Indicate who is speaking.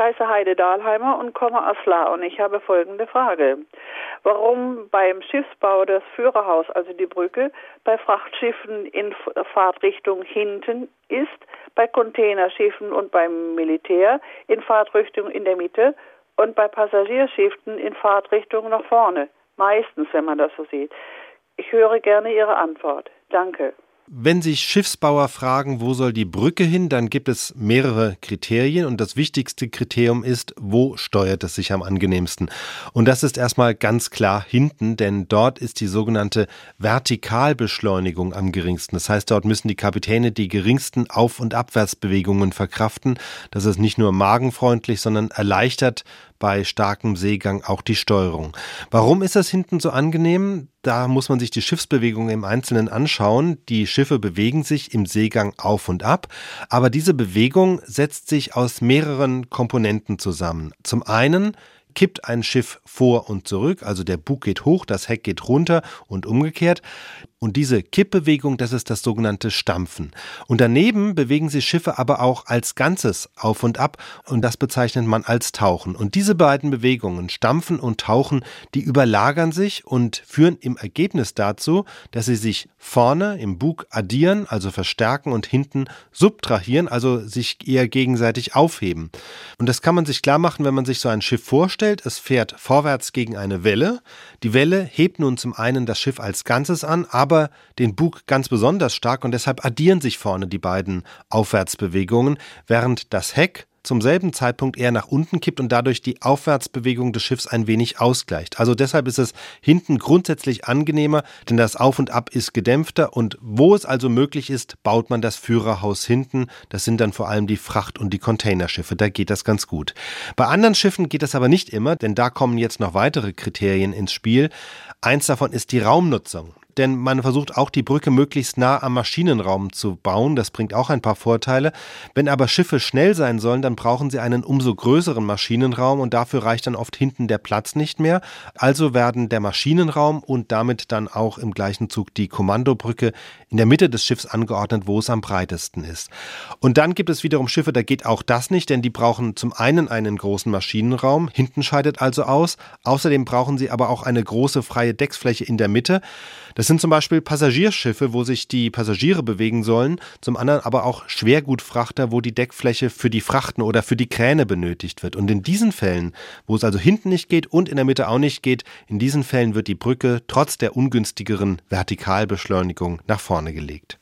Speaker 1: heiße Heide Dahlheimer und komme aus La und ich habe folgende Frage. Warum beim Schiffsbau das Führerhaus, also die Brücke, bei Frachtschiffen in Fahrtrichtung hinten ist, bei Containerschiffen und beim Militär in Fahrtrichtung in der Mitte und bei Passagierschiffen in Fahrtrichtung nach vorne? Meistens, wenn man das so sieht. Ich höre gerne Ihre Antwort. Danke.
Speaker 2: Wenn sich Schiffsbauer fragen, wo soll die Brücke hin, dann gibt es mehrere Kriterien und das wichtigste Kriterium ist, wo steuert es sich am angenehmsten. Und das ist erstmal ganz klar hinten, denn dort ist die sogenannte Vertikalbeschleunigung am geringsten. Das heißt, dort müssen die Kapitäne die geringsten Auf- und Abwärtsbewegungen verkraften. Das ist nicht nur magenfreundlich, sondern erleichtert bei starkem Seegang auch die Steuerung. Warum ist das hinten so angenehm? Da muss man sich die Schiffsbewegungen im Einzelnen anschauen. Die Schiffe bewegen sich im Seegang auf und ab, aber diese Bewegung setzt sich aus mehreren Komponenten zusammen. Zum einen kippt ein Schiff vor und zurück, also der Bug geht hoch, das Heck geht runter und umgekehrt. Und diese Kippbewegung, das ist das sogenannte Stampfen. Und daneben bewegen sich Schiffe aber auch als Ganzes auf und ab und das bezeichnet man als Tauchen. Und diese beiden Bewegungen, Stampfen und Tauchen, die überlagern sich und führen im Ergebnis dazu, dass sie sich vorne im Bug addieren, also verstärken und hinten subtrahieren, also sich eher gegenseitig aufheben. Und das kann man sich klar machen, wenn man sich so ein Schiff vorstellt. Es fährt vorwärts gegen eine Welle. Die Welle hebt nun zum einen das Schiff als Ganzes an, aber aber den Bug ganz besonders stark und deshalb addieren sich vorne die beiden Aufwärtsbewegungen, während das Heck zum selben Zeitpunkt eher nach unten kippt und dadurch die Aufwärtsbewegung des Schiffs ein wenig ausgleicht. Also deshalb ist es hinten grundsätzlich angenehmer, denn das Auf und Ab ist gedämpfter und wo es also möglich ist, baut man das Führerhaus hinten. Das sind dann vor allem die Fracht- und die Containerschiffe. Da geht das ganz gut. Bei anderen Schiffen geht das aber nicht immer, denn da kommen jetzt noch weitere Kriterien ins Spiel. Eins davon ist die Raumnutzung denn man versucht auch die Brücke möglichst nah am Maschinenraum zu bauen. Das bringt auch ein paar Vorteile. Wenn aber Schiffe schnell sein sollen, dann brauchen sie einen umso größeren Maschinenraum und dafür reicht dann oft hinten der Platz nicht mehr. Also werden der Maschinenraum und damit dann auch im gleichen Zug die Kommandobrücke in der Mitte des Schiffs angeordnet, wo es am breitesten ist. Und dann gibt es wiederum Schiffe, da geht auch das nicht, denn die brauchen zum einen einen großen Maschinenraum, hinten scheidet also aus. Außerdem brauchen sie aber auch eine große freie Decksfläche in der Mitte. Das sind zum Beispiel Passagierschiffe, wo sich die Passagiere bewegen sollen, zum anderen aber auch Schwergutfrachter, wo die Deckfläche für die Frachten oder für die Kräne benötigt wird. Und in diesen Fällen, wo es also hinten nicht geht und in der Mitte auch nicht geht, in diesen Fällen wird die Brücke trotz der ungünstigeren Vertikalbeschleunigung nach vorne gelegt.